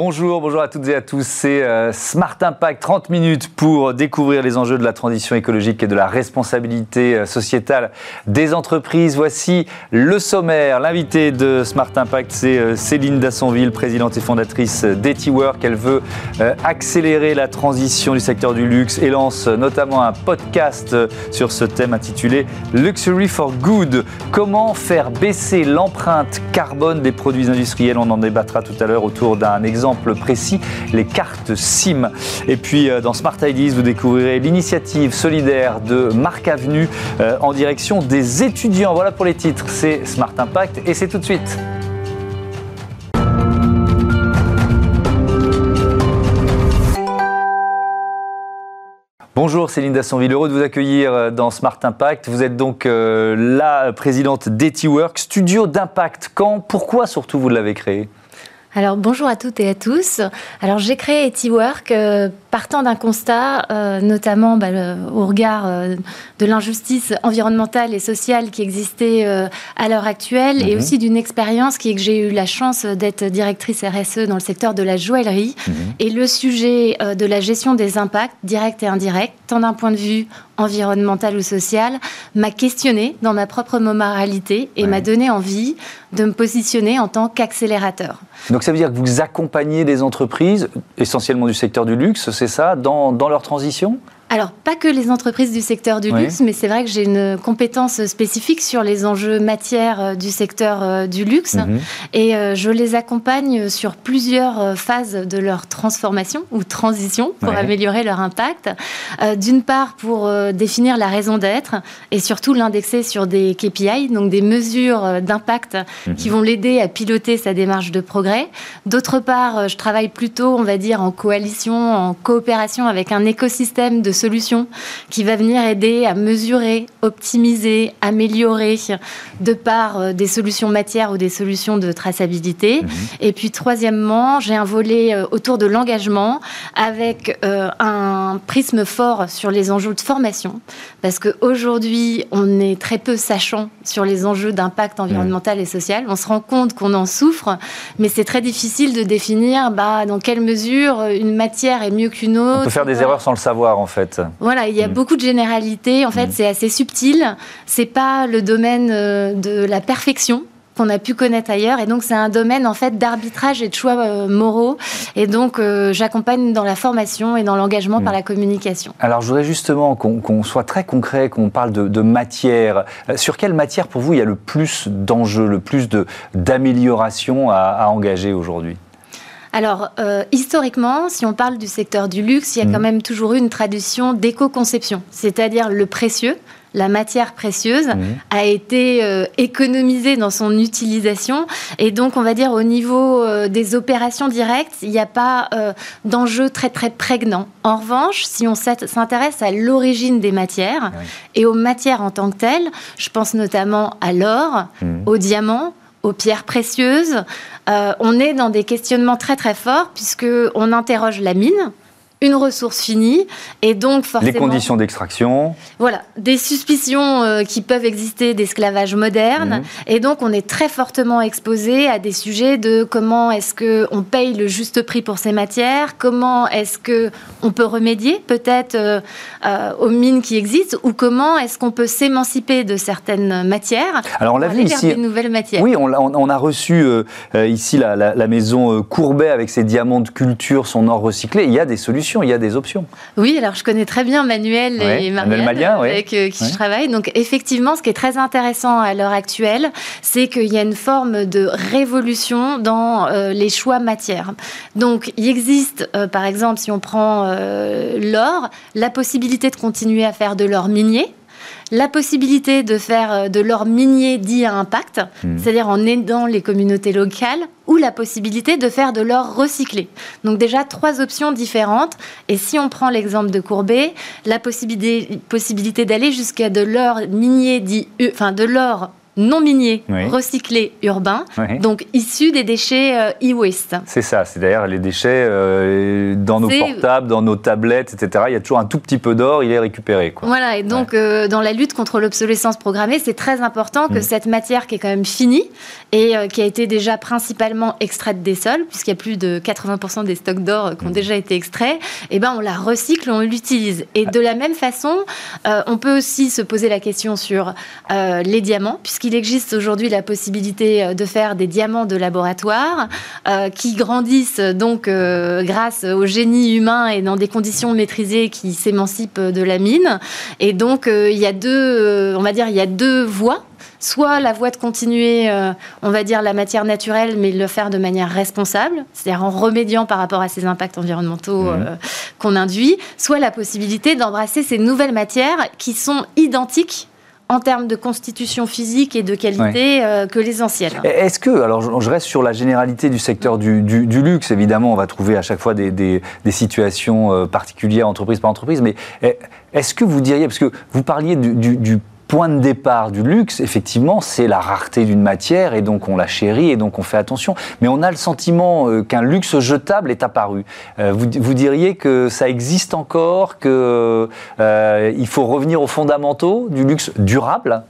Bonjour, bonjour à toutes et à tous. C'est euh, Smart Impact, 30 minutes pour découvrir les enjeux de la transition écologique et de la responsabilité euh, sociétale des entreprises. Voici le sommaire. L'invité de Smart Impact, c'est euh, Céline Dassonville, présidente et fondatrice d'EtiWork. Elle veut accélérer la transition du secteur du luxe et lance notamment un podcast sur ce thème intitulé Luxury for Good. Comment faire baisser l'empreinte carbone des produits industriels? On en débattra tout à l'heure autour d'un exemple précis, les cartes SIM. Et puis euh, dans Smart Ideas, vous découvrirez l'initiative solidaire de Marc Avenue euh, en direction des étudiants. Voilà pour les titres, c'est Smart Impact et c'est tout de suite. Bonjour Céline Dassonville, heureux de vous accueillir euh, dans Smart Impact. Vous êtes donc la présidente d'EtiWork, studio d'impact. Quand, pourquoi surtout vous l'avez créé? Alors bonjour à toutes et à tous. Alors j'ai créé EtiWork euh, partant d'un constat, euh, notamment bah, au regard euh, de l'injustice environnementale et sociale qui existait à l'heure actuelle, et mhm. aussi d'une expérience qui est que j'ai eu la chance d'être directrice RSE dans le secteur de la joaillerie, mhm. et le sujet de la gestion des impacts directs et indirects, tant d'un point de vue environnemental ou social, m'a questionné dans ma propre moralité et m'a donné envie de me positionner en tant qu'accélérateur. Donc ça veut dire que vous accompagnez des entreprises, essentiellement du secteur du luxe, c'est ça, dans, dans leur transition? Alors, pas que les entreprises du secteur du luxe, mais c'est vrai que j'ai une compétence spécifique sur les enjeux matières euh, du secteur euh, du luxe. Mhm. Et euh, je les accompagne sur plusieurs phases de leur transformation ou transition pour améliorer leur impact. D'une part, pour définir la raison d'être et surtout l'indexer sur des KPI, donc des mesures d'impact mhm. qui vont l'aider à piloter sa démarche de progrès. D'autre part, je travaille plutôt, on va dire, en coalition, en coopération avec un écosystème de solution qui va venir aider à mesurer, optimiser, améliorer de par euh, des solutions matières ou des solutions de traçabilité. Mhm. Et puis troisièmement, j'ai un volet euh, autour de l'engagement avec euh, un prisme fort sur les enjeux de formation parce qu'aujourd'hui, on est très peu sachant sur les enjeux d'impact environnemental et social. On se rend compte qu'on en souffre, mais c'est très difficile de définir bah, dans quelle mesure une matière est mieux qu'une autre. On peut faire des erreurs sans le savoir, en fait. Voilà, il y a mm. beaucoup de généralités. En fait, mm. c'est assez subtil. C'est pas le domaine euh, de la perfection qu'on a pu connaître ailleurs. Et donc, c'est un domaine en fait d'arbitrage et de choix euh, moraux. Et donc, euh, j'accompagne dans la formation et dans l'engagement par mm. la communication. Alors, je voudrais justement qu'on soit très concret, qu'on parle de, matière. Sur quelle matière, pour vous, il y a le plus d'enjeux, le plus d'amélioration à engager aujourd'hui? Alors, euh, historiquement, si on parle du secteur du luxe, il y a quand mm. même toujours eu une tradition d'éco-conception, c'est-à-dire le précieux, la matière précieuse mm. a été euh, économisée dans son utilisation et donc on va dire au niveau euh, des opérations directes, il n'y a pas d'enjeu très très prégnant. En revanche, si on s'intéresse à l'origine des matières et aux matières en tant que telles, je pense notamment à l'or, mm. au diamant, aux pierres précieuses. Euh, on est dans des questionnements très très forts puisque on interroge la mine, une ressource finie et donc forcément... Les conditions d'extraction. Voilà, des suspicions euh, qui peuvent exister d'esclavage moderne mhm. et donc on est très fortement exposé à des sujets de comment est-ce qu'on paye le juste prix pour ces matières, comment est-ce qu'on peut remédier peut-être euh, euh, aux mines qui existent ou comment est-ce qu'on peut s'émanciper de certaines matières Alors on l'a vu ici... Des nouvelles matières. Oui, on, a, reçu ici la, la maison Courbet avec ses diamants de culture, son or recyclé, il y a des solutions il y a des options. Oui, alors je connais très bien Manuel et Marielle avec euh, qui je travaille. Donc effectivement, ce qui est très intéressant à l'heure actuelle, c'est qu'il y a une forme de révolution dans euh, les choix matières. Donc il existe, euh, par exemple, si on prend l'or, la possibilité de continuer à faire de l'or minier la possibilité de faire euh, de l'or minier dit à impact, hmm. c'est-à-dire en aidant les communautés locales, ou la possibilité de faire de l'or recyclé. Donc déjà trois options différentes. Et si on prend l'exemple de Courbet, la possibilité, possibilité d'aller jusqu'à de l'or minier dit, enfin de l'or non miniers, recyclés, urbains, donc issus des déchets euh, e-waste. C'est ça, c'est d'ailleurs les déchets euh, dans nos portables, dans nos tablettes, etc. Il y a toujours un tout petit peu d'or, il est récupéré. Quoi. Voilà, et donc euh, dans la lutte contre l'obsolescence programmée, c'est très important que mm. cette matière qui est quand même finie et qui a été déjà principalement extraite des sols, puisqu'il y a plus de 80% des stocks d'or qui ont mm. déjà été extraits, et eh ben on la recycle, on l'utilise. Et de la même façon, on peut aussi se poser la question sur les diamants, puisqu'il il existe aujourd'hui la possibilité euh, de faire des diamants de laboratoire euh, qui grandissent donc euh, grâce au génie humain et dans des conditions maîtrisées qui s'émancipent de la mine. Et donc il y a deux, on va dire, il y a deux voies soit la voie de continuer, on va dire, la matière naturelle, mais le faire de manière responsable, c'est-à-dire en remédiant par rapport à ces impacts environnementaux mmh. qu'on induit, soit la possibilité d'embrasser ces nouvelles matières qui sont identiques en termes de constitution physique et de qualité euh, que les anciennes. Est-ce que, alors je reste sur la généralité du secteur du, luxe, évidemment, on va trouver à chaque fois des, situations euh, particulières, entreprise par entreprise, mais eh, est-ce que vous diriez, parce que vous parliez du, du point de départ du luxe, effectivement, c'est la rareté d'une matière et donc on la chérit et donc on fait attention. Mais on a le sentiment euh, qu'un luxe jetable est apparu. Euh, vous, diriez que ça existe encore, qu'il euh, faut revenir aux fondamentaux du luxe durable?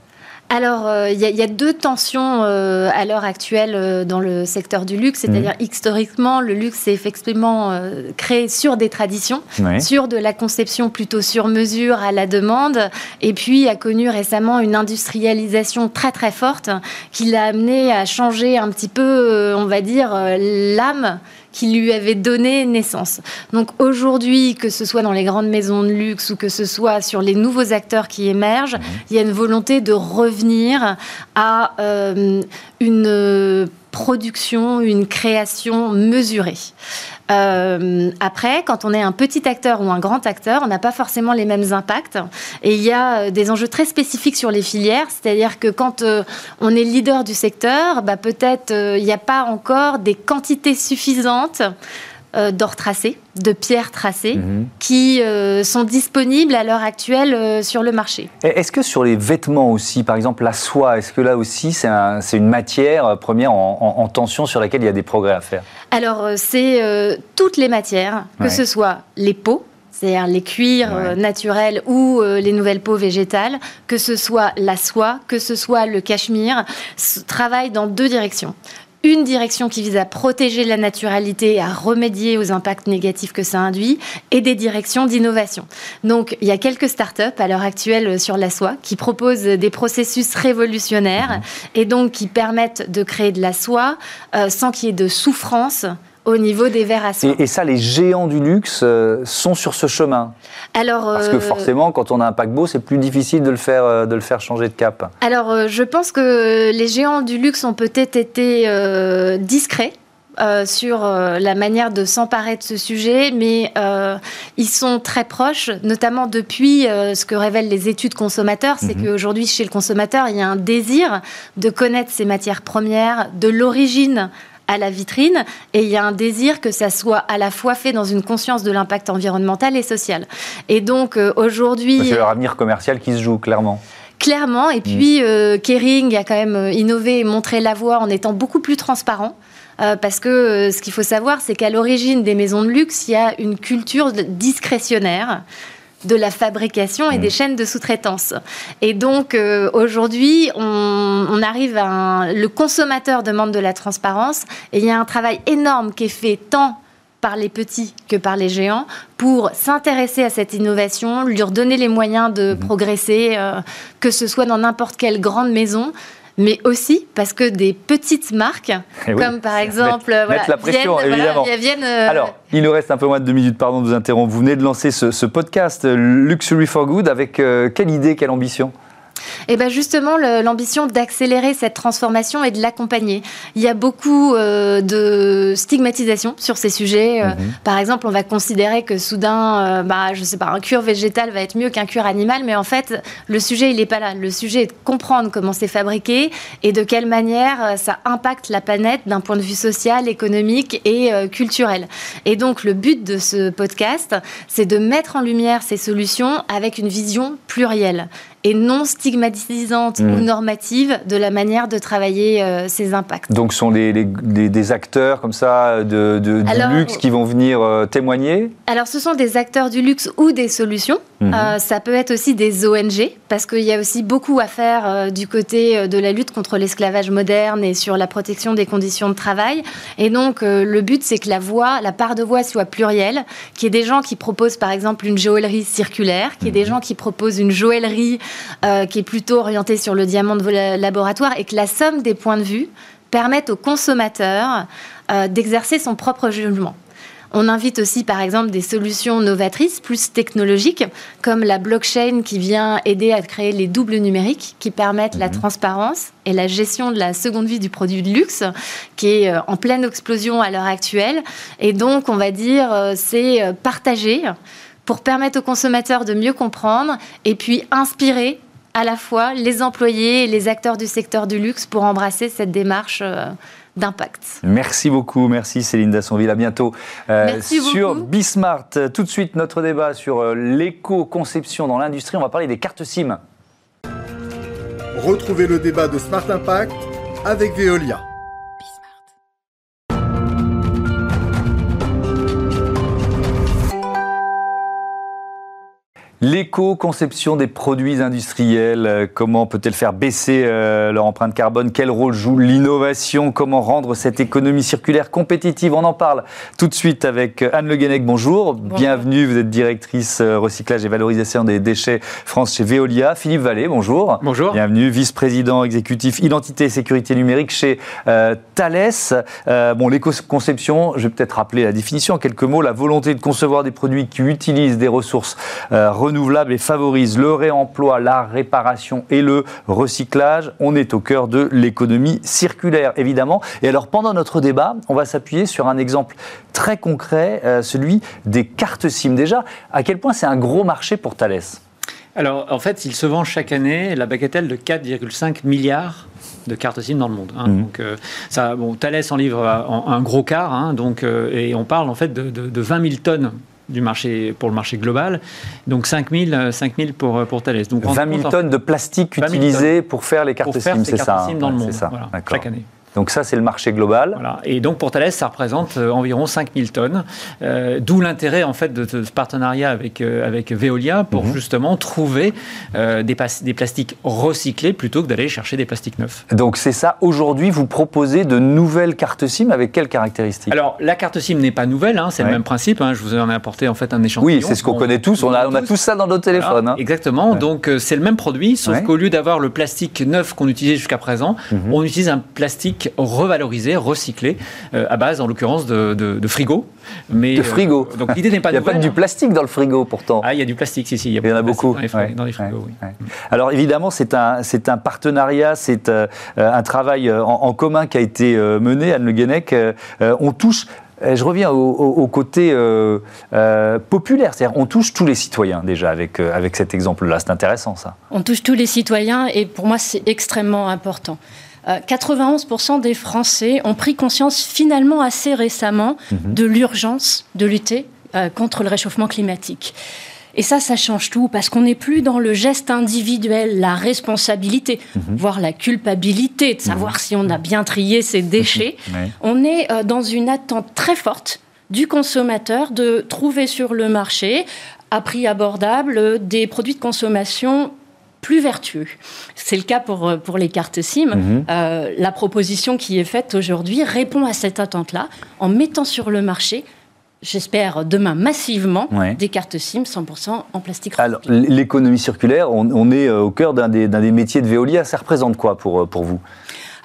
Alors, euh, il y, a deux tensions euh, à l'heure actuelle euh, dans le secteur du luxe. C'est-à-dire, mhm. historiquement, le luxe s'est effectivement créé sur des traditions, sur de la conception plutôt sur mesure à la demande, et puis a connu récemment une industrialisation très très forte qui l'a amené à changer un petit peu, on va dire, l'âme qui lui avait donné naissance. Donc aujourd'hui, que ce soit dans les grandes maisons de luxe ou que ce soit sur les nouveaux acteurs qui émergent, mhm. il y a une volonté de revenir à euh, une production, une création mesurée. Euh, après, quand on est un petit acteur ou un grand acteur, on n'a pas forcément les mêmes impacts. Et il y a euh, des enjeux très spécifiques sur les filières, c'est-à-dire que quand euh, on est leader du secteur, bah, peut-être il n'y a pas encore des quantités suffisantes d'or tracé, de pierres tracées, mhm. qui euh, sont disponibles à l'heure actuelle euh, sur le marché. Est-ce que sur les vêtements aussi, par exemple la soie, est-ce que là aussi c'est une matière première en, tension sur laquelle il y a des progrès à faire? Alors c'est toutes les matières, que ce soit les peaux, c'est-à-dire les cuirs naturels ou les nouvelles peaux végétales, que ce soit la soie, que ce soit le cachemire, travaillent dans deux directions une direction qui vise à protéger la naturalité et à remédier aux impacts négatifs que ça induit, et des directions d'innovation. Donc, il y a quelques startups à l'heure actuelle sur la soie qui proposent des processus révolutionnaires mhm. et donc qui permettent de créer de la soie euh, sans qu'il y ait de souffrance au niveau des verres à soie. Et, ça, les géants du luxe euh, sont sur ce chemin Alors, Parce que euh, forcément, quand on a un paquebot, c'est plus difficile de le, faire, euh, de le faire changer de cap. Alors, je pense que les géants du luxe ont peut-être été discrets. sur la manière de s'emparer de ce sujet, mais ils sont très proches, notamment depuis ce que révèlent les études consommateurs, c'est mhm. qu'aujourd'hui, chez le consommateur, il y a un désir de connaître ses matières premières, de l'origine à la vitrine et il y a un désir que ça soit à la fois fait dans une conscience de l'impact environnemental et social. Et donc euh, aujourd'hui... C'est leur avenir commercial qui se joue, clairement. Clairement, et puis mm. euh, Kering a quand même euh, innové et montré la voie en étant beaucoup plus transparent. parce que ce qu'il faut savoir, c'est qu'à l'origine des maisons de luxe, il y a une culture discrétionnaire de la fabrication et des mm. chaînes de sous-traitance. Et donc euh, aujourd'hui, on, arrive à le consommateur demande de la transparence et il y a un travail énorme qui est fait tant par les petits que par les géants pour s'intéresser à cette innovation, lui redonner les moyens de mm. progresser, euh, que ce soit dans n'importe quelle grande maison, mais aussi parce que des petites marques, eh comme par exemple, la pression, évidemment. Euh, Alors, il nous reste un peu moins de deux minutes, pardon de vous interrompre. Vous venez de lancer ce, podcast Luxury for Good avec euh, quelle idée, quelle ambition? Et eh bien justement, l'ambition d'accélérer cette transformation et de l'accompagner. Il y a beaucoup euh, de stigmatisation sur ces sujets. Euh, mhm. Par exemple, on va considérer que soudain, euh, bah, je sais pas, un cure végétal va être mieux qu'un cure animal, mais en fait, le sujet, il n'est pas là. Le sujet est de comprendre comment c'est fabriqué et de quelle manière ça impacte la planète d'un point de vue social, économique et culturel. Et donc, le but de ce podcast, c'est de mettre en lumière ces solutions avec une vision plurielle et non stigmatisante ou normative de la manière de travailler ces impacts. Donc, ce sont les, des acteurs comme ça de, du luxe qui vont venir témoigner? Alors, ce sont des acteurs du luxe ou des solutions. Mhm. Euh, ça peut être aussi des ONG, parce qu'il y a aussi beaucoup à faire euh, du côté euh, de la lutte contre l'esclavage moderne et sur la protection des conditions de travail. Et donc, le but, c'est que la voix, la part de voix soit plurielle, qu'il y ait des gens qui proposent, par exemple, une joaillerie circulaire, qu'il y ait des mhm. gens qui proposent une joaillerie qui est plutôt orientée sur le diamant de laboratoire, et que la somme des points de vue permette au consommateur d'exercer son propre jugement. On invite aussi, par exemple, des solutions novatrices, plus technologiques, comme la blockchain qui vient aider à créer les doubles numériques qui permettent la mhm. transparence et la gestion de la seconde vie du produit de luxe, qui est euh, en pleine explosion à l'heure actuelle. Et donc, on va dire, euh, c'est euh, partager pour permettre aux consommateurs de mieux comprendre et puis inspirer à la fois les employés et les acteurs du secteur du luxe pour embrasser cette démarche d'impact. Merci beaucoup, merci Céline Dassonville. À bientôt euh, sur Bismart. Tout de suite, notre débat sur euh, l'éco-conception dans l'industrie. On va parler des cartes SIM. Retrouvez le débat de Smart Impact avec Veolia. L'éco-conception des produits industriels, euh, comment peut-elle faire baisser euh, leur empreinte carbone? Quel rôle joue l'innovation? Comment rendre cette économie circulaire compétitive? On en parle tout de suite avec Anne Le Guenec. Bonjour. Bienvenue, vous êtes directrice euh, recyclage et valorisation des déchets France chez Veolia. Philippe Vallée, bonjour. Bonjour. Bienvenue, vice-président exécutif identité et sécurité numérique chez Thales. bon, l'éco-conception, je vais peut-être rappeler la définition en quelques mots. La volonté de concevoir des produits qui utilisent des ressources renouvelable et favorise le réemploi, la réparation et le recyclage. On est au cœur de l'économie circulaire, évidemment. Et alors, pendant notre débat, on va s'appuyer sur un exemple très concret, euh, celui des cartes SIM. Déjà, à quel point c'est un gros marché pour Thales? Alors, en fait, il se vend chaque année la bagatelle de 4,5 milliards de cartes SIM dans le monde. Hein. Mmh. Donc, euh, ça, bon, Thales en livre un gros quart, hein, donc, euh, et on parle en fait de, de 20 000 tonnes du marché, pour le marché global. Donc 5 000, 5 000 pour, pour Thales. Donc, 20 000 tonnes de plastique utilisées pour faire les cartes SIM, c'est ça, SIM dans le monde, ça. chaque année. Donc ça, c'est le marché global. Voilà. Et donc pour Thales, ça représente euh, environ 5000 tonnes. Euh, d'où l'intérêt en fait de, ce partenariat avec, euh, avec Veolia pour mhm. justement trouver des, des, plastiques recyclés plutôt que d'aller chercher des plastiques neufs. Donc c'est ça. Aujourd'hui, vous proposez de nouvelles cartes SIM avec quelles caractéristiques? Alors la carte SIM n'est pas nouvelle, hein, c'est le même principe. Hein. je vous en ai apporté en fait un échantillon. Oui, c'est ce qu'on connaît tous. On a, on a tous ça dans nos téléphones. Hein. Exactement. Donc c'est le même produit, sauf qu'au lieu d'avoir le plastique neuf qu'on utilisait jusqu'à présent, mhm. on utilise un plastique revalorisé, recyclé, euh, à base en l'occurrence de, de, frigo. Mais, de frigo. Euh, donc l'idée n'est pas Il n'y a pas du plastique dans le frigo pourtant. Ah, il y a du plastique, si, si. Il y, en a beaucoup. Dans les, frigos, oui. Alors évidemment, c'est un, c'est un partenariat, c'est euh, un travail en, commun qui a été mené, Anne Le Guenec. on touche je reviens au, côté populaire, c'est-à-dire on touche tous les citoyens déjà avec, avec cet exemple-là. C'est intéressant ça. On touche tous les citoyens et pour moi c'est extrêmement important. 91% euh, des Français ont pris conscience finalement assez récemment mhm. de l'urgence de lutter euh, contre le réchauffement climatique. Et ça, ça change tout, parce qu'on n'est plus dans le geste individuel, la responsabilité, mhm. voire la culpabilité de savoir mhm. si on a bien trié ses déchets. On est euh, dans une attente très forte du consommateur de trouver sur le marché, à prix abordable, des produits de consommation plus vertueux. C'est le cas pour, euh, pour les cartes SIM. Mhm. Euh, la proposition qui est faite aujourd'hui répond à cette attente-là en mettant sur le marché j'espère demain massivement, des cartes SIM 100% en plastique. Alors, l'économie circulaire, on, est euh, au cœur d'un des, des, métiers de Veolia. Ça représente quoi pour, pour vous?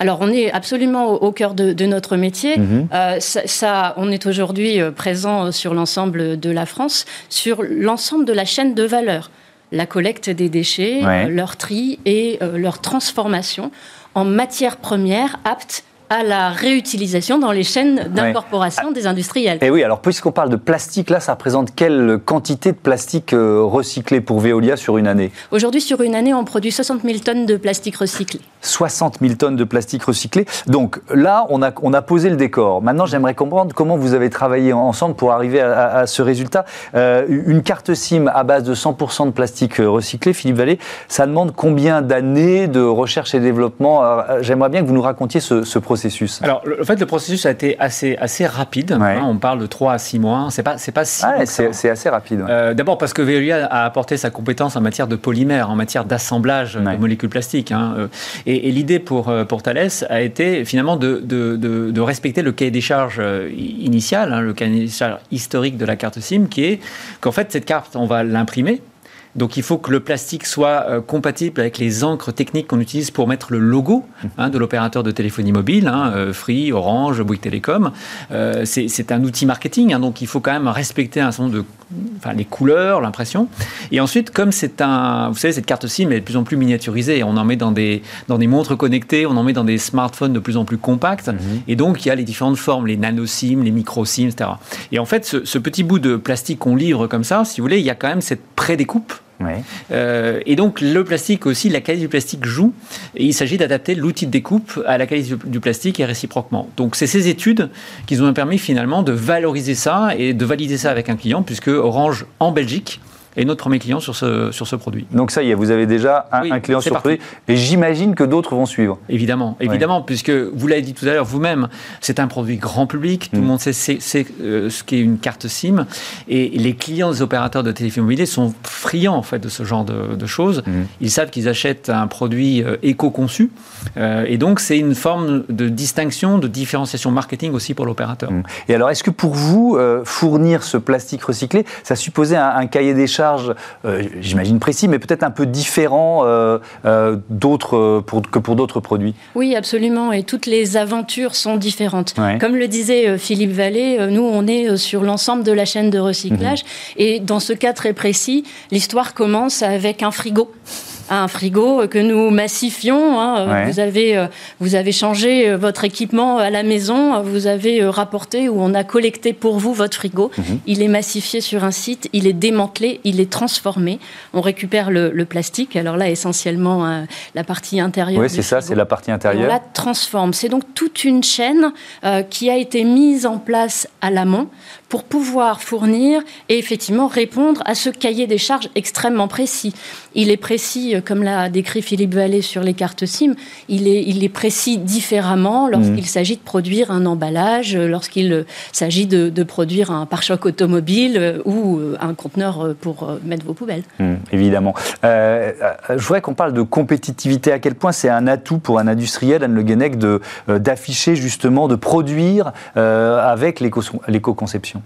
Alors, on est absolument au, cœur de, notre métier. Mhm. ça, on est aujourd'hui présent sur l'ensemble de la France, sur l'ensemble de la chaîne de valeur la collecte des déchets, euh, leur tri et euh, leur transformation en matières premières aptes à la réutilisation dans les chaînes d'incorporation des industriels. Et oui, alors puisqu'on parle de plastique, là, ça représente quelle quantité de plastique euh, recyclé pour Veolia sur une année? Aujourd'hui, sur une année, on produit 60 000 tonnes de plastique recyclé. 60 000 tonnes de plastique recyclé. Donc là, on a, on a posé le décor. Maintenant, j'aimerais comprendre comment vous avez travaillé ensemble pour arriver à, ce résultat. Euh, une carte SIM à base de 100% de plastique recyclé, Philippe Vallée, ça demande combien d'années de recherche et développement? J'aimerais bien que vous nous racontiez ce, ce processus alors, en fait, le processus a été assez, assez rapide. Hein, on parle de 3 à 6 mois. C'est pas, c'est pas si ah, c'est, assez rapide. Euh, d'abord parce que Veolia a apporté sa compétence en matière de polymère, en matière d'assemblage de molécules plastiques. Hein, euh. et, l'idée pour, euh, pour Thales a été finalement de, de, de, respecter le cahier des charges initial, hein, le cahier des charges historique de la carte SIM, qui est qu'en fait, cette carte, on va l'imprimer donc il faut que le plastique soit euh, compatible avec les encres techniques qu'on utilise pour mettre le logo hein, de l'opérateur de téléphonie mobile, hein, euh, Free, Orange, Bouygues Télécom. Euh, c'est un outil marketing, hein, donc il faut quand même respecter un certain nombre de, enfin, les couleurs, l'impression. Et ensuite, comme c'est un, vous savez, cette carte SIM est de plus en plus miniaturisée. On en met dans des dans des montres connectées, on en met dans des smartphones de plus en plus compacts. Mhm. Et donc il y a les différentes formes, les nano SIM, les micro SIM, etc. Et en fait, ce, ce petit bout de plastique qu'on livre comme ça, si vous voulez, il y a quand même cette prédécoupe euh, et donc le plastique aussi, la qualité du plastique joue. Et il s'agit d'adapter l'outil de découpe à la qualité du plastique et réciproquement. Donc c'est ces études qui nous ont permis finalement de valoriser ça et de valider ça avec un client, puisque Orange en Belgique et notre premier client sur ce, sur ce produit. Donc ça y est, vous avez déjà un, client sur ce produit. Et j'imagine que d'autres vont suivre. Évidemment, évidemment, puisque vous l'avez dit tout à l'heure vous-même, c'est un produit grand public, tout le mm. monde sait, euh, ce qu'est une carte SIM, et les clients des opérateurs de téléphonie mobile sont friands en fait de ce genre de, choses. Mm. Ils savent qu'ils achètent un produit euh, éco-conçu, euh, et donc c'est une forme de distinction, de différenciation marketing aussi pour l'opérateur. Mm. Et alors, est-ce que pour vous, fournir ce plastique recyclé, ça supposait un, un cahier des charges euh, j'imagine précis, mais peut-être un peu différent euh, euh, d'autres que pour d'autres produits. Oui, absolument. Et toutes les aventures sont différentes. Comme le disait Philippe Vallée, nous, on est sur l'ensemble de la chaîne de recyclage. Mhm. Et dans ce cas très précis, l'histoire commence avec un frigo un frigo que nous massifions. Hein. Vous, avez, euh, vous avez changé euh, votre équipement à la maison, vous avez euh, rapporté ou on a collecté pour vous votre frigo. Mhm. Il est massifié sur un site, il est démantelé, il est transformé. On récupère le, plastique, alors là essentiellement la partie intérieure. Oui, c'est ça, c'est la partie intérieure. on la transforme. C'est donc toute une chaîne qui a été mise en place à l'amont pour pouvoir fournir et effectivement répondre à ce cahier des charges extrêmement précis. Il est précis, euh, comme l'a décrit Philippe Vallée sur les cartes SIM, il est, il est précis différemment lorsqu'il mmh. s'agit de produire un emballage, euh, lorsqu'il euh, s'agit de, produire un pare-choc automobile ou un conteneur pour mettre vos poubelles. Mmh, évidemment. je voudrais qu'on parle de compétitivité. À quel point c'est un atout pour un industriel, Anne Le Guenec, d'afficher justement, de produire avec l'éco-conception?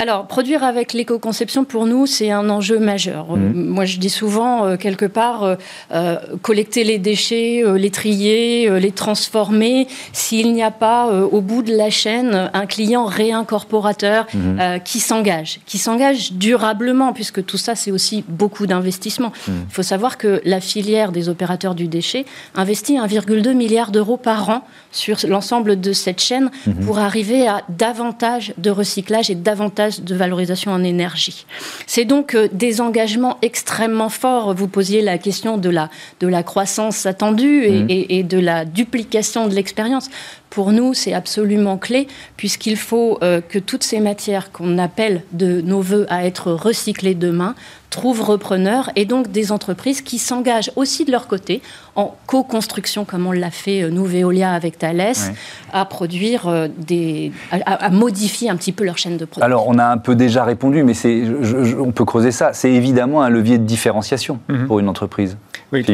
Alors, produire avec l'éco-conception, pour nous, c'est un enjeu majeur. Mmh. Moi, je dis souvent, euh, quelque part, euh, euh, collecter les déchets, les trier, les transformer, s'il n'y a pas, au bout de la chaîne, un client réincorporateur mmh. qui s'engage, qui s'engage durablement, puisque tout ça, c'est aussi beaucoup d'investissement. Mmh. Il faut savoir que la filière des opérateurs du déchet investit 1,2 milliard d'euros par an sur l'ensemble de cette chaîne pour arriver à davantage de recyclage et davantage de valorisation en énergie. C'est donc euh, des engagements extrêmement forts. Vous posiez la question de la, de la croissance attendue et, mmh. et de la duplication de l'expérience. Pour nous, c'est absolument clé, puisqu'il faut euh, que toutes ces matières qu'on appelle de nos voeux à être recyclées demain trouvent repreneurs et donc des entreprises qui s'engagent aussi de leur côté en co-construction, comme on l'a fait euh, nous, Veolia, avec Thales, à produire euh, des. À, modifier un petit peu leur chaîne de production. Alors, on a un peu déjà répondu, mais c'est, on peut creuser ça. C'est évidemment un levier de différenciation mhm. pour une entreprise. Oui,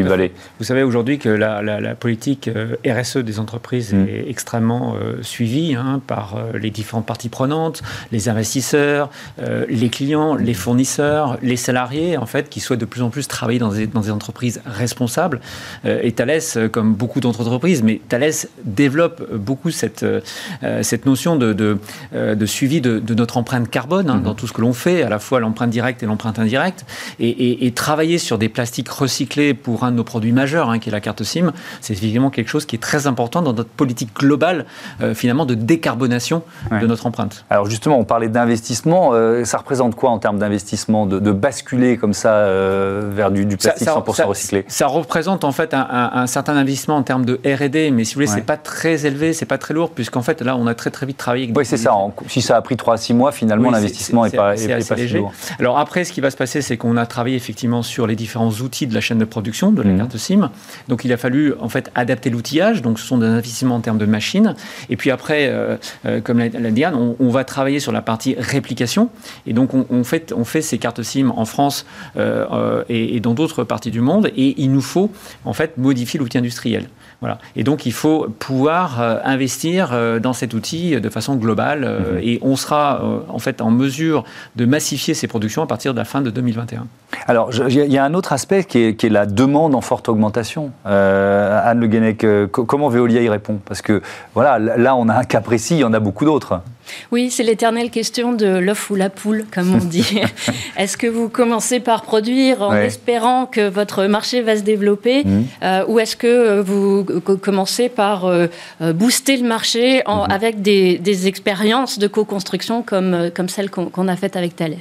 Vous savez aujourd'hui que la, politique euh, RSE des entreprises mm. est extrêmement euh, suivie hein, par euh, les différentes parties prenantes, les investisseurs, les clients, les fournisseurs, les salariés, en fait, qui souhaitent de plus en plus travailler dans des, dans des entreprises responsables. et Thales, comme beaucoup d'autres entreprises, mais Thales développe beaucoup cette, cette notion de, de, suivi de, notre empreinte carbone hein, mm-hmm. dans tout ce que l'on fait, à la fois l'empreinte directe et l'empreinte indirecte, et, et travailler sur des plastiques recyclés pour un de nos produits majeurs, hein, qui est la carte SIM. C'est évidemment quelque chose qui est très important dans notre politique globale, finalement, de décarbonation de notre empreinte. Alors justement, on parlait d'investissement. ça représente quoi en termes d'investissement, de, basculer comme ça vers du, plastique 100% recyclé? Ça représente en fait un, certain investissement en termes de R&D, mais si vous voulez, c'est pas très élevé, c'est pas très lourd, puisqu'en fait là, on a très très vite travaillé. oui, c'est ça. si ça a pris 3 à 6 mois, finalement, l'investissement n'est pas, est, léger. Alors après, ce qui va se passer, c'est qu'on a travaillé effectivement sur les différents outils de la chaîne de production de la mmh. carte SIM. Donc il a fallu en fait adapter l'outillage. Donc ce sont des investissements en termes de machines. Et puis après, euh, euh, comme l'a dit Diane, on, va travailler sur la partie réplication. Et donc on, fait, on fait ces cartes SIM en France euh, et, et dans d'autres parties du monde. Et il nous faut en fait modifier l'outil industriel. Voilà. Et donc, il faut pouvoir euh, investir euh, dans cet outil de façon globale. Euh, mhm. Et on sera en fait en mesure de massifier ces productions à partir de la fin de 2021. Alors, il y a un autre aspect qui est, la demande en forte augmentation. Anne Le Guenec, comment Veolia y répond? Parce que voilà, là, on a un cas précis, il y en a beaucoup d'autres. Oui, c'est l'éternelle question de l'œuf ou la poule, comme on dit. est-ce que vous commencez par produire en espérant que votre marché va se développer, mmh. euh, ou est-ce que vous commencez par euh, euh, booster le marché mmh. avec des, expériences de co-construction comme, comme celle qu'on a faite avec Thales?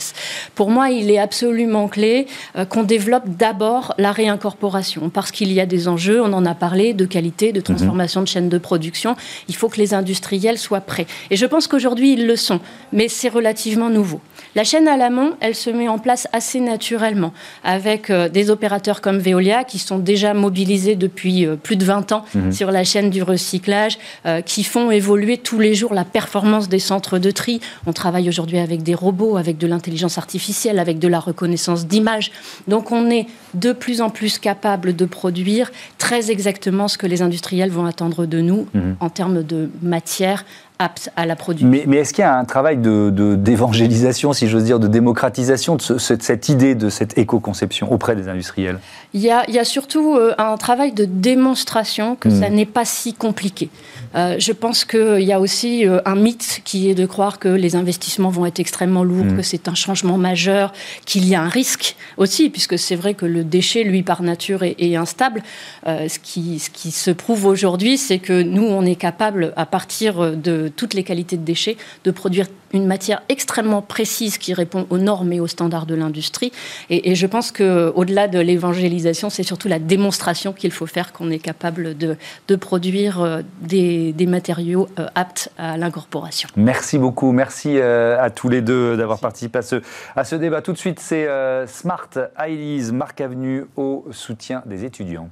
Pour moi, il est absolument clé qu'on développe d'abord la réincorporation, parce qu'il y a des enjeux, on en a parlé, de qualité, de mmh. transformation de chaîne de production. Il faut que les industriels soient prêts. Et je pense qu'aujourd'hui, Aujourd'hui, ils le sont, mais c'est relativement nouveau. La chaîne à l'amont, elle se met en place assez naturellement, avec euh, des opérateurs comme Veolia qui sont déjà mobilisés depuis euh, plus de 20 ans mhm. sur la chaîne du recyclage, euh, qui font évoluer tous les jours la performance des centres de tri. On travaille aujourd'hui avec des robots, avec de l'intelligence artificielle, avec de la reconnaissance d'images. Donc on est de plus en plus capable de produire très exactement ce que les industriels vont attendre de nous mhm. en termes de matière apte à la production. Mais, est-ce qu'il y a un travail d'évangélisation, de, si j'ose dire, de démocratisation de, cette idée de cette éco-conception auprès des industriels? Il y, a, il y, a, surtout euh, un travail de démonstration que ça hmm. n'est pas si compliqué. Euh, je pense qu'il y a aussi euh, un mythe qui est de croire que les investissements vont être extrêmement lourds, hmm. que c'est un changement majeur, qu'il y a un risque aussi, puisque c'est vrai que le déchet, lui, par nature, est, est instable. ce, qui, ce qui se prouve aujourd'hui, c'est que nous, on est capable, à partir de toutes les qualités de déchets, de produire une matière extrêmement précise qui répond aux normes et aux standards de l'industrie. Et, je pense qu'au-delà de l'évangélisation, c'est surtout la démonstration qu'il faut faire qu'on est capable de, produire euh, des, matériaux euh, aptes à l'incorporation. Merci beaucoup. Merci euh, à tous les deux d'avoir participé à ce, à ce débat. Tout de suite, c'est Smart IDs, Marc Avenue, au soutien des étudiants.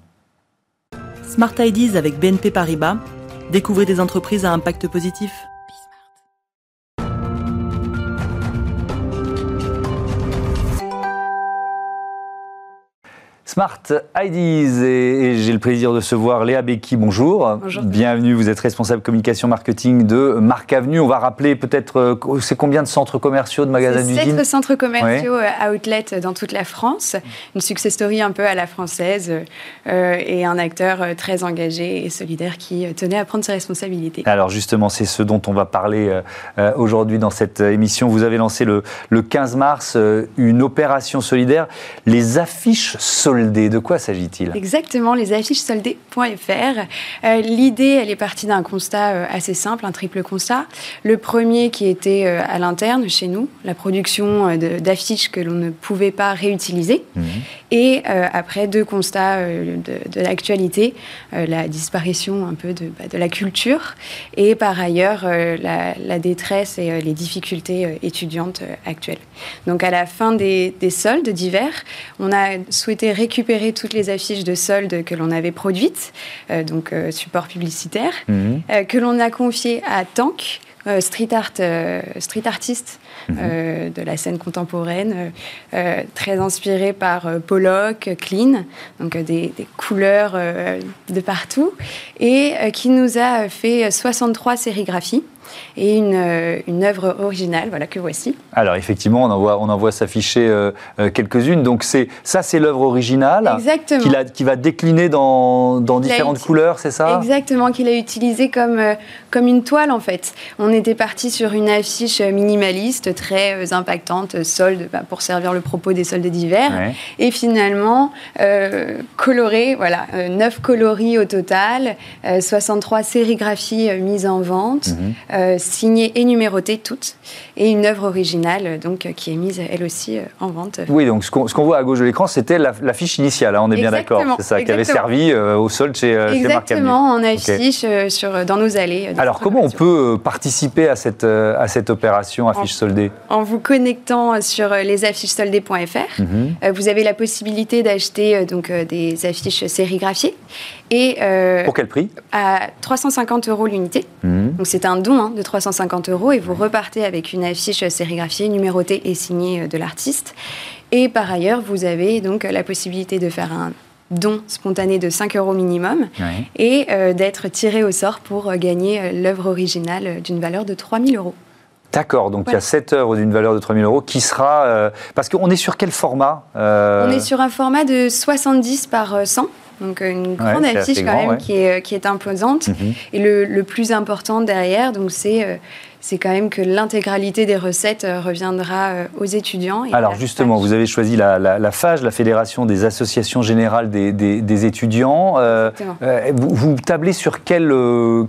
Smart IDs avec BNP Paribas. Découvrez des entreprises à impact positif. Smart IDs et, j'ai le plaisir de se voir Léa Becky, bonjour. Bonjour. Bienvenue, vous êtes responsable communication marketing de Marc Avenue. On va rappeler peut-être, euh, c'est combien de centres commerciaux, de magasins d'usine Sept centres commerciaux euh, outlet dans toute la France. Une success story un peu à la française euh, et un acteur très engagé et solidaire qui tenait à prendre ses responsabilités. Alors justement, c'est ce dont on va parler aujourd'hui dans cette émission. Vous avez lancé le, le 15 mars une opération solidaire, les affiches de quoi s'agit-il Exactement, les affiches soldées.fr. Euh, l'idée, elle est partie d'un constat euh, assez simple, un triple constat. Le premier qui était euh, à l'interne, chez nous, la production d'affiches que l'on ne pouvait pas réutiliser. Mhm. Et après, deux constats de, l'actualité, la disparition un peu de, bah, de, la culture et par ailleurs la, la, détresse et les difficultés étudiantes actuelles. Donc à la fin des, des soldes d'hiver, on a souhaité récupérer toutes les affiches de soldes que l'on avait produites, euh, donc euh, support publicitaire, mhm. euh, que l'on a confié à Tank, street art, street artiste mhm. de la scène contemporaine, très inspiré par Pollock, Clean, donc des, des couleurs de partout, et qui nous a fait 63 sérigraphies et une, une œuvre originale, voilà que voici. Alors effectivement, on en voit, on en voit s'afficher quelques-unes. Donc c'est ça, c'est l'œuvre originale. Exactement. Qui, qui va décliner dans, dans différentes couleurs, c'est ça? Exactement, qu'il a utilisé comme comme une toile en fait. On était parti sur une affiche minimaliste, très impactante, solde bah, pour servir le propos des soldes d'hiver, et finalement coloré, voilà, 9 coloris au total, 63 sérigraphies mises en vente, mhm. signées et numérotées toutes, et une œuvre originale donc qui est mise elle aussi en vente. Oui, donc ce qu'on voit à gauche de l'écran, c'était l'affiche initiale, hein, on est bien d'accord, c'est ça, qui avait servi au solde chez, chez Exactement, en affiche sur, dans nos allées. Alors comment on peut participer à cette, à cette opération affiche soldée? En vous connectant sur lesaffichesoldées.fr, mhm. vous avez la possibilité d'acheter donc des affiches sérigraphiées. Et, euh, Pour quel prix À 350 euros l'unité. Mhm. Donc c'est un don hein, de 350 euros et vous repartez avec une affiche sérigraphiée, numérotée et signée euh, de l'artiste. Et par ailleurs, vous avez donc la possibilité de faire un don spontané de 5 euros minimum et euh, d'être tiré au sort pour gagner l'œuvre originale d'une valeur de 3000 euros. D'accord, donc il y a cette œuvre d'une valeur de 3000 euros qui sera... parce qu'on est sur quel format On est sur un format de 70 par 100. Donc euh, une grande affiche quand même qui, est, qui est imposante. Mhm. Et le, le, plus important derrière, donc c'est euh, c'est quand même que l'intégralité des recettes euh, reviendra euh, aux étudiants. Alors justement, vous avez choisi la, la, FAGE, la Fédération des associations générales des, étudiants. Euh, vous, tablez sur quel,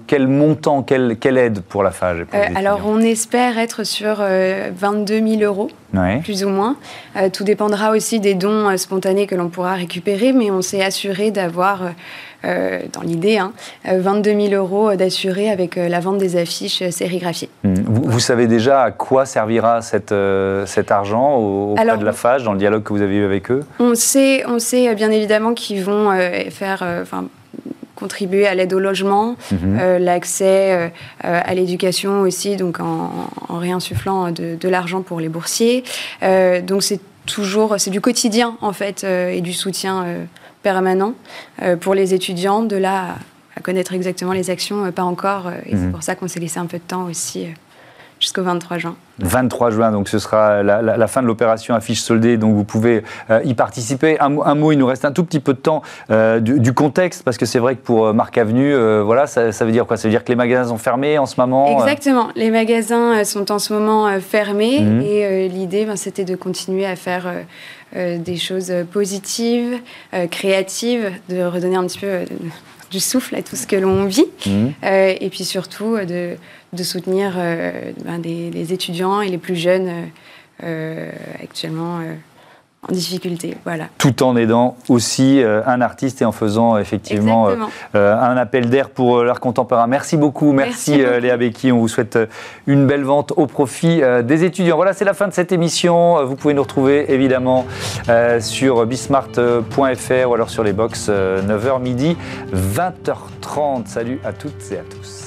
quel montant, quelle, quelle aide pour la FAGE Alors on espère être sur 22 000 euros, plus ou moins. tout dépendra aussi des dons spontanés que l'on pourra récupérer, mais on s'est assuré d'avoir... Euh, dans l'idée, 22 hein, 000 euh, euros d'assurés avec euh, la vente des affiches sérigraphiées. Hmm. Vous, savez déjà à quoi servira cet argent auprès de la FAGE dans le dialogue que vous avez eu avec eux? On sait, on sait bien évidemment qu'ils vont faire contribuer à l'aide au logement, mhm. l'accès à l'éducation aussi, donc en, réinsufflant de, de l'argent pour les boursiers. donc c'est toujours, c'est du quotidien en fait et du soutien permanent euh, pour les étudiants. De là à, connaître exactement les actions, euh, pas encore. Euh, et c'est mhm. pour ça qu'on s'est laissé un peu de temps aussi jusqu'au 23 juin. 23 juin, donc ce sera la, fin de l'opération affiche soldée, donc vous pouvez y participer. Un, mot, il nous reste un tout petit peu de temps du, contexte, parce que c'est vrai que pour Marc Avenue, voilà, ça, veut dire quoi? Ça veut dire que les magasins sont fermés en ce moment Exactement, les magasins sont en ce moment fermés, mhm. et l'idée, ben, c'était de continuer à faire euh, des choses positives, euh, créatives, de redonner un petit peu euh, du souffle à tout ce que l'on vit, mhm. et puis surtout de, de soutenir ben, les étudiants et les plus jeunes actuellement en difficulté. Voilà. Tout en aidant aussi euh, un artiste et en faisant effectivement euh, euh, un appel d'air pour l'art contemporain. Merci beaucoup, merci, Léa Becky. On vous souhaite une belle vente au profit des étudiants. Voilà, c'est la fin de cette émission. Vous pouvez nous retrouver évidemment sur bismart.fr ou alors sur les box 9h midi, 20h30. Salut à toutes et à tous.